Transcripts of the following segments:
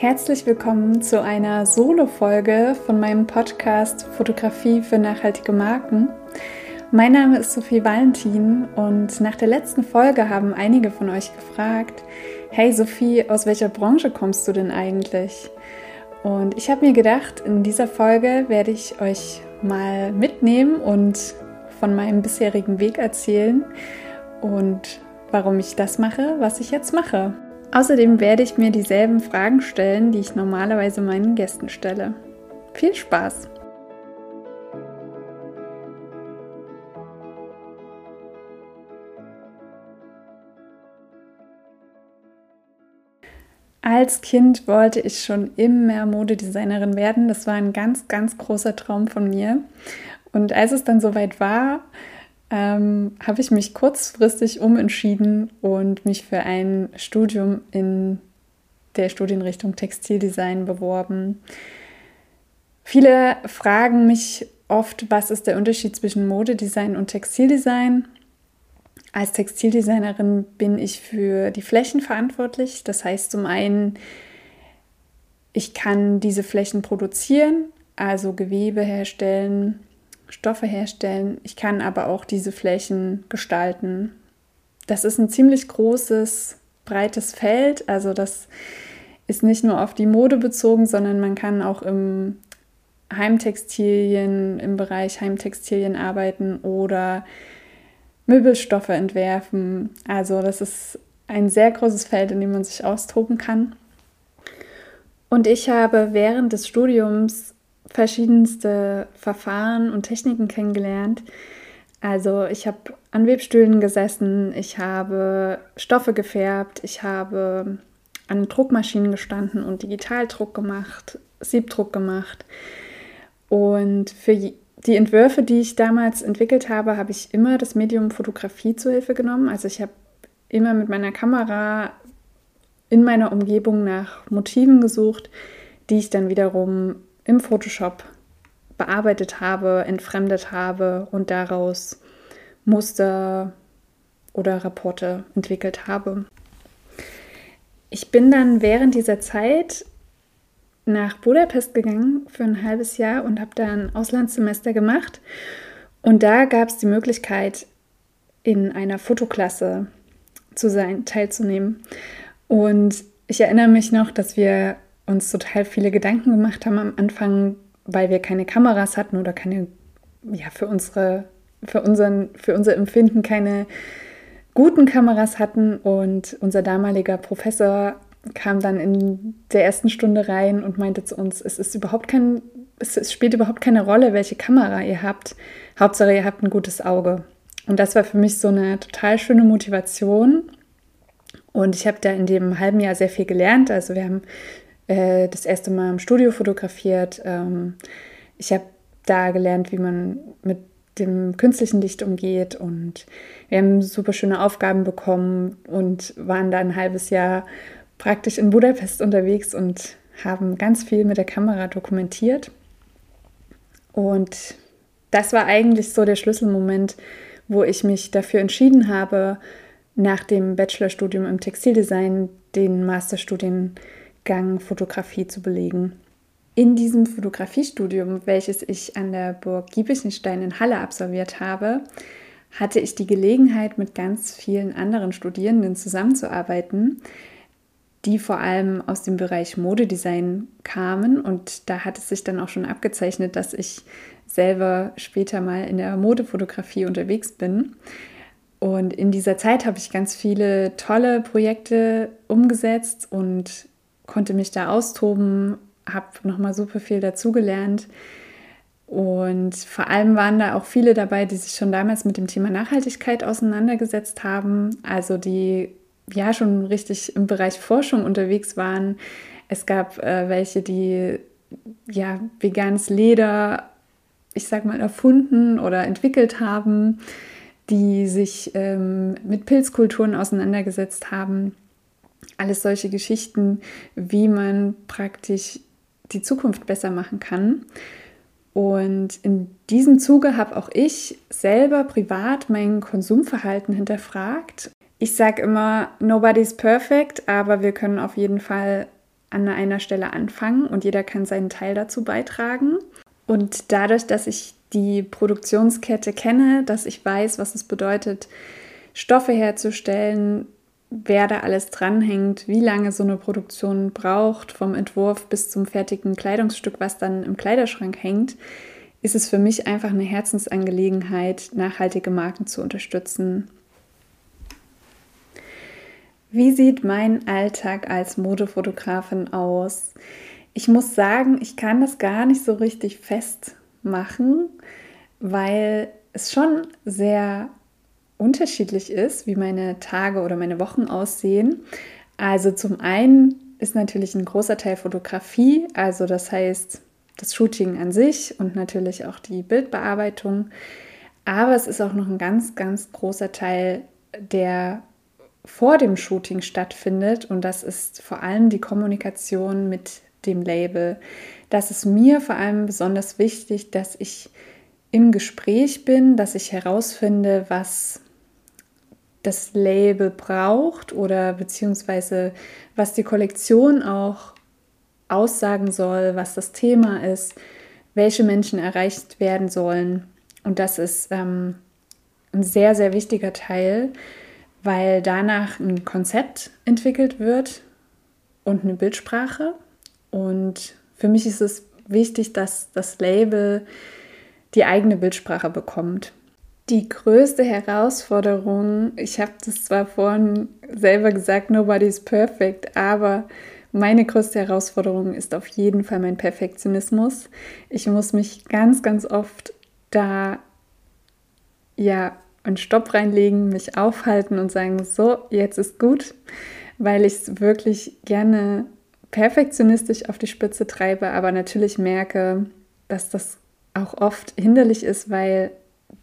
Herzlich willkommen zu einer Solo-Folge von meinem Podcast Fotografie für nachhaltige Marken. Mein Name ist Sophie Valentin und nach der letzten Folge haben einige von euch gefragt, hey Sophie, aus welcher Branche kommst du denn eigentlich? Und ich habe mir gedacht, in dieser Folge werde ich euch mal mitnehmen und von meinem bisherigen Weg erzählen und warum ich das mache, was ich jetzt mache. Außerdem werde ich mir dieselben Fragen stellen, die ich normalerweise meinen Gästen stelle. Viel Spaß! Als Kind wollte ich schon immer Modedesignerin werden. Das war ein ganz, ganz großer Traum von mir. Und als es dann soweit war, ähm, habe ich mich kurzfristig umentschieden und mich für ein Studium in der Studienrichtung Textildesign beworben. Viele fragen mich oft, was ist der Unterschied zwischen Modedesign und Textildesign? Als Textildesignerin bin ich für die Flächen verantwortlich. Das heißt zum einen, ich kann diese Flächen produzieren, also Gewebe herstellen, Stoffe herstellen. Ich kann aber auch diese Flächen gestalten. Das ist ein ziemlich großes, breites Feld. Also das ist nicht nur auf die Mode bezogen, sondern man kann auch im Heimtextilien, im Bereich Heimtextilien arbeiten oder Möbelstoffe entwerfen. Also das ist ein sehr großes Feld, in dem man sich austoben kann. Und ich habe während des Studiums verschiedenste Verfahren und Techniken kennengelernt. Also ich habe an Webstühlen gesessen, ich habe Stoffe gefärbt, ich habe an Druckmaschinen gestanden und Digitaldruck gemacht, Siebdruck gemacht. Und für die Entwürfe, die ich damals entwickelt habe, habe ich immer das Medium Fotografie zu Hilfe genommen. Also ich habe immer mit meiner Kamera in meiner Umgebung nach Motiven gesucht, die ich dann wiederum im Photoshop bearbeitet habe, entfremdet habe und daraus Muster oder Rapporte entwickelt habe. Ich bin dann während dieser Zeit nach Budapest gegangen für ein halbes Jahr und habe da ein Auslandssemester gemacht. Und da gab es die Möglichkeit, in einer Fotoklasse zu sein, teilzunehmen. Und ich erinnere mich noch, dass wir uns total viele Gedanken gemacht haben am Anfang, weil wir keine Kameras hatten oder keine, ja, für unsere, für unseren, für unser Empfinden keine guten Kameras hatten. Und unser damaliger Professor kam dann in der ersten Stunde rein und meinte zu uns, es ist überhaupt kein, es spielt überhaupt keine Rolle, welche Kamera ihr habt. Hauptsache, ihr habt ein gutes Auge. Und das war für mich so eine total schöne Motivation. Und ich habe da in dem halben Jahr sehr viel gelernt. Also wir haben äh, das erste Mal im Studio fotografiert. Ähm, ich habe da gelernt, wie man mit dem künstlichen Licht umgeht und wir haben super schöne Aufgaben bekommen und waren da ein halbes Jahr praktisch in Budapest unterwegs und haben ganz viel mit der Kamera dokumentiert. Und das war eigentlich so der Schlüsselmoment, wo ich mich dafür entschieden habe, nach dem Bachelorstudium im Textildesign den Masterstudiengang Gang Fotografie zu belegen. In diesem Fotografiestudium, welches ich an der Burg Giebichenstein in Halle absolviert habe, hatte ich die Gelegenheit, mit ganz vielen anderen Studierenden zusammenzuarbeiten, die vor allem aus dem Bereich Modedesign kamen. Und da hat es sich dann auch schon abgezeichnet, dass ich selber später mal in der Modefotografie unterwegs bin. Und in dieser Zeit habe ich ganz viele tolle Projekte umgesetzt und konnte mich da austoben, habe nochmal super viel dazugelernt. Und vor allem waren da auch viele dabei, die sich schon damals mit dem Thema Nachhaltigkeit auseinandergesetzt haben, also die ja schon richtig im Bereich Forschung unterwegs waren. Es gab äh, welche, die ja veganes Leder, ich sag mal, erfunden oder entwickelt haben, die sich ähm, mit Pilzkulturen auseinandergesetzt haben alles solche Geschichten, wie man praktisch die Zukunft besser machen kann. Und in diesem Zuge habe auch ich selber privat mein Konsumverhalten hinterfragt. Ich sage immer, nobody's perfect, aber wir können auf jeden Fall an einer Stelle anfangen und jeder kann seinen Teil dazu beitragen. Und dadurch, dass ich die Produktionskette kenne, dass ich weiß, was es bedeutet, Stoffe herzustellen, wer da alles dranhängt, wie lange so eine Produktion braucht, vom Entwurf bis zum fertigen Kleidungsstück, was dann im Kleiderschrank hängt, ist es für mich einfach eine Herzensangelegenheit, nachhaltige Marken zu unterstützen. Wie sieht mein Alltag als Modefotografin aus? Ich muss sagen, ich kann das gar nicht so richtig festmachen, weil es schon sehr unterschiedlich ist, wie meine Tage oder meine Wochen aussehen. Also zum einen ist natürlich ein großer Teil Fotografie, also das heißt das Shooting an sich und natürlich auch die Bildbearbeitung. Aber es ist auch noch ein ganz, ganz großer Teil, der vor dem Shooting stattfindet und das ist vor allem die Kommunikation mit dem Label. Das ist mir vor allem besonders wichtig, dass ich im Gespräch bin, dass ich herausfinde, was das Label braucht oder beziehungsweise was die Kollektion auch aussagen soll, was das Thema ist, welche Menschen erreicht werden sollen. Und das ist ähm, ein sehr, sehr wichtiger Teil, weil danach ein Konzept entwickelt wird und eine Bildsprache. Und für mich ist es wichtig, dass das Label die eigene Bildsprache bekommt. Die größte Herausforderung, ich habe das zwar vorhin selber gesagt, nobody's perfect, aber meine größte Herausforderung ist auf jeden Fall mein Perfektionismus. Ich muss mich ganz, ganz oft da ja einen Stopp reinlegen, mich aufhalten und sagen, so, jetzt ist gut, weil ich es wirklich gerne perfektionistisch auf die Spitze treibe, aber natürlich merke, dass das auch oft hinderlich ist, weil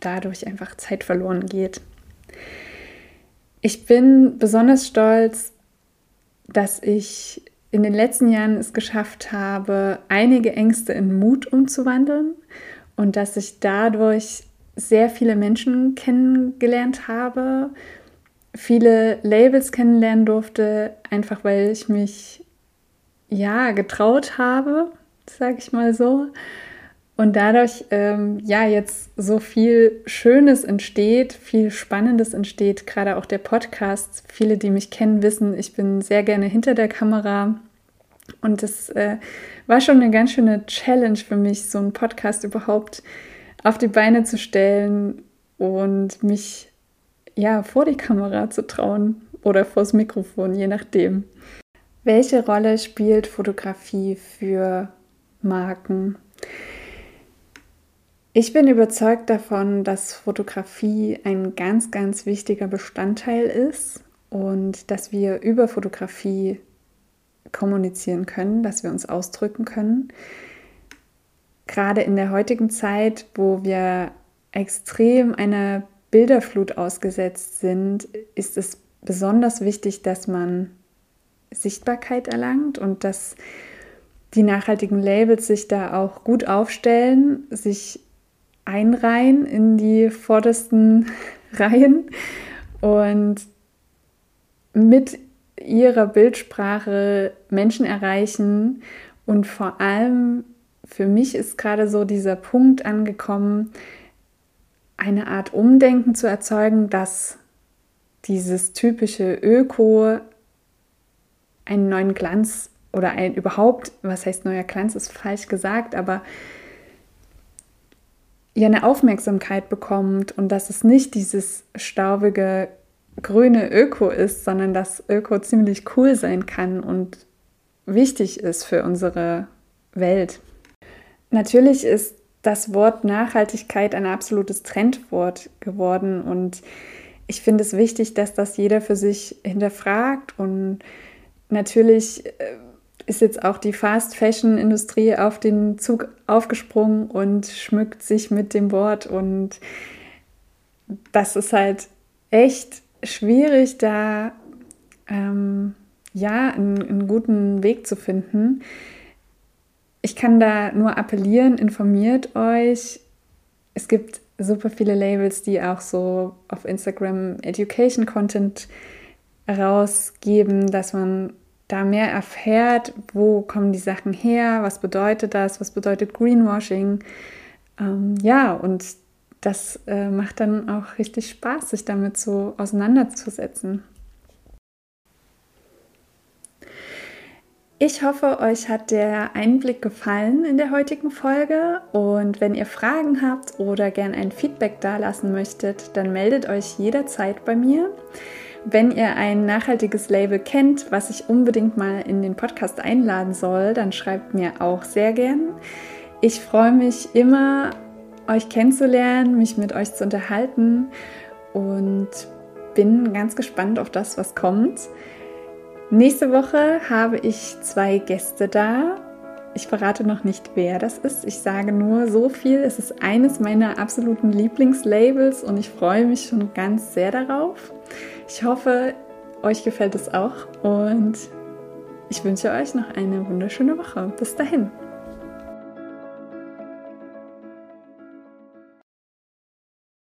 dadurch einfach Zeit verloren geht. Ich bin besonders stolz, dass ich in den letzten Jahren es geschafft habe, einige Ängste in Mut umzuwandeln und dass ich dadurch sehr viele Menschen kennengelernt habe, viele Labels kennenlernen durfte, einfach weil ich mich ja getraut habe, sage ich mal so und dadurch ähm, ja jetzt so viel Schönes entsteht, viel Spannendes entsteht, gerade auch der Podcast. Viele, die mich kennen, wissen, ich bin sehr gerne hinter der Kamera. Und es äh, war schon eine ganz schöne Challenge für mich, so einen Podcast überhaupt auf die Beine zu stellen und mich ja vor die Kamera zu trauen oder vors Mikrofon, je nachdem. Welche Rolle spielt Fotografie für Marken? Ich bin überzeugt davon, dass Fotografie ein ganz, ganz wichtiger Bestandteil ist und dass wir über Fotografie kommunizieren können, dass wir uns ausdrücken können. Gerade in der heutigen Zeit, wo wir extrem einer Bilderflut ausgesetzt sind, ist es besonders wichtig, dass man Sichtbarkeit erlangt und dass die nachhaltigen Labels sich da auch gut aufstellen, sich einreihen in die vordersten Reihen und mit ihrer Bildsprache Menschen erreichen. Und vor allem für mich ist gerade so dieser Punkt angekommen, eine Art Umdenken zu erzeugen, dass dieses typische Öko einen neuen Glanz oder ein überhaupt, was heißt neuer Glanz, ist falsch gesagt, aber ja eine Aufmerksamkeit bekommt und dass es nicht dieses staubige grüne Öko ist, sondern dass Öko ziemlich cool sein kann und wichtig ist für unsere Welt. Natürlich ist das Wort Nachhaltigkeit ein absolutes Trendwort geworden und ich finde es wichtig, dass das jeder für sich hinterfragt und natürlich äh, ist jetzt auch die Fast Fashion Industrie auf den Zug aufgesprungen und schmückt sich mit dem Wort und das ist halt echt schwierig, da ähm, ja einen, einen guten Weg zu finden. Ich kann da nur appellieren, informiert euch. Es gibt super viele Labels, die auch so auf Instagram Education Content rausgeben, dass man da mehr erfährt, wo kommen die Sachen her, was bedeutet das, was bedeutet Greenwashing. Ähm, ja, und das äh, macht dann auch richtig Spaß, sich damit so auseinanderzusetzen. Ich hoffe, euch hat der Einblick gefallen in der heutigen Folge und wenn ihr Fragen habt oder gern ein Feedback dalassen möchtet, dann meldet euch jederzeit bei mir. Wenn ihr ein nachhaltiges Label kennt, was ich unbedingt mal in den Podcast einladen soll, dann schreibt mir auch sehr gern. Ich freue mich immer, euch kennenzulernen, mich mit euch zu unterhalten und bin ganz gespannt auf das, was kommt. Nächste Woche habe ich zwei Gäste da. Ich verrate noch nicht, wer das ist. Ich sage nur so viel. Es ist eines meiner absoluten Lieblingslabels und ich freue mich schon ganz sehr darauf. Ich hoffe, euch gefällt es auch und ich wünsche euch noch eine wunderschöne Woche. Bis dahin.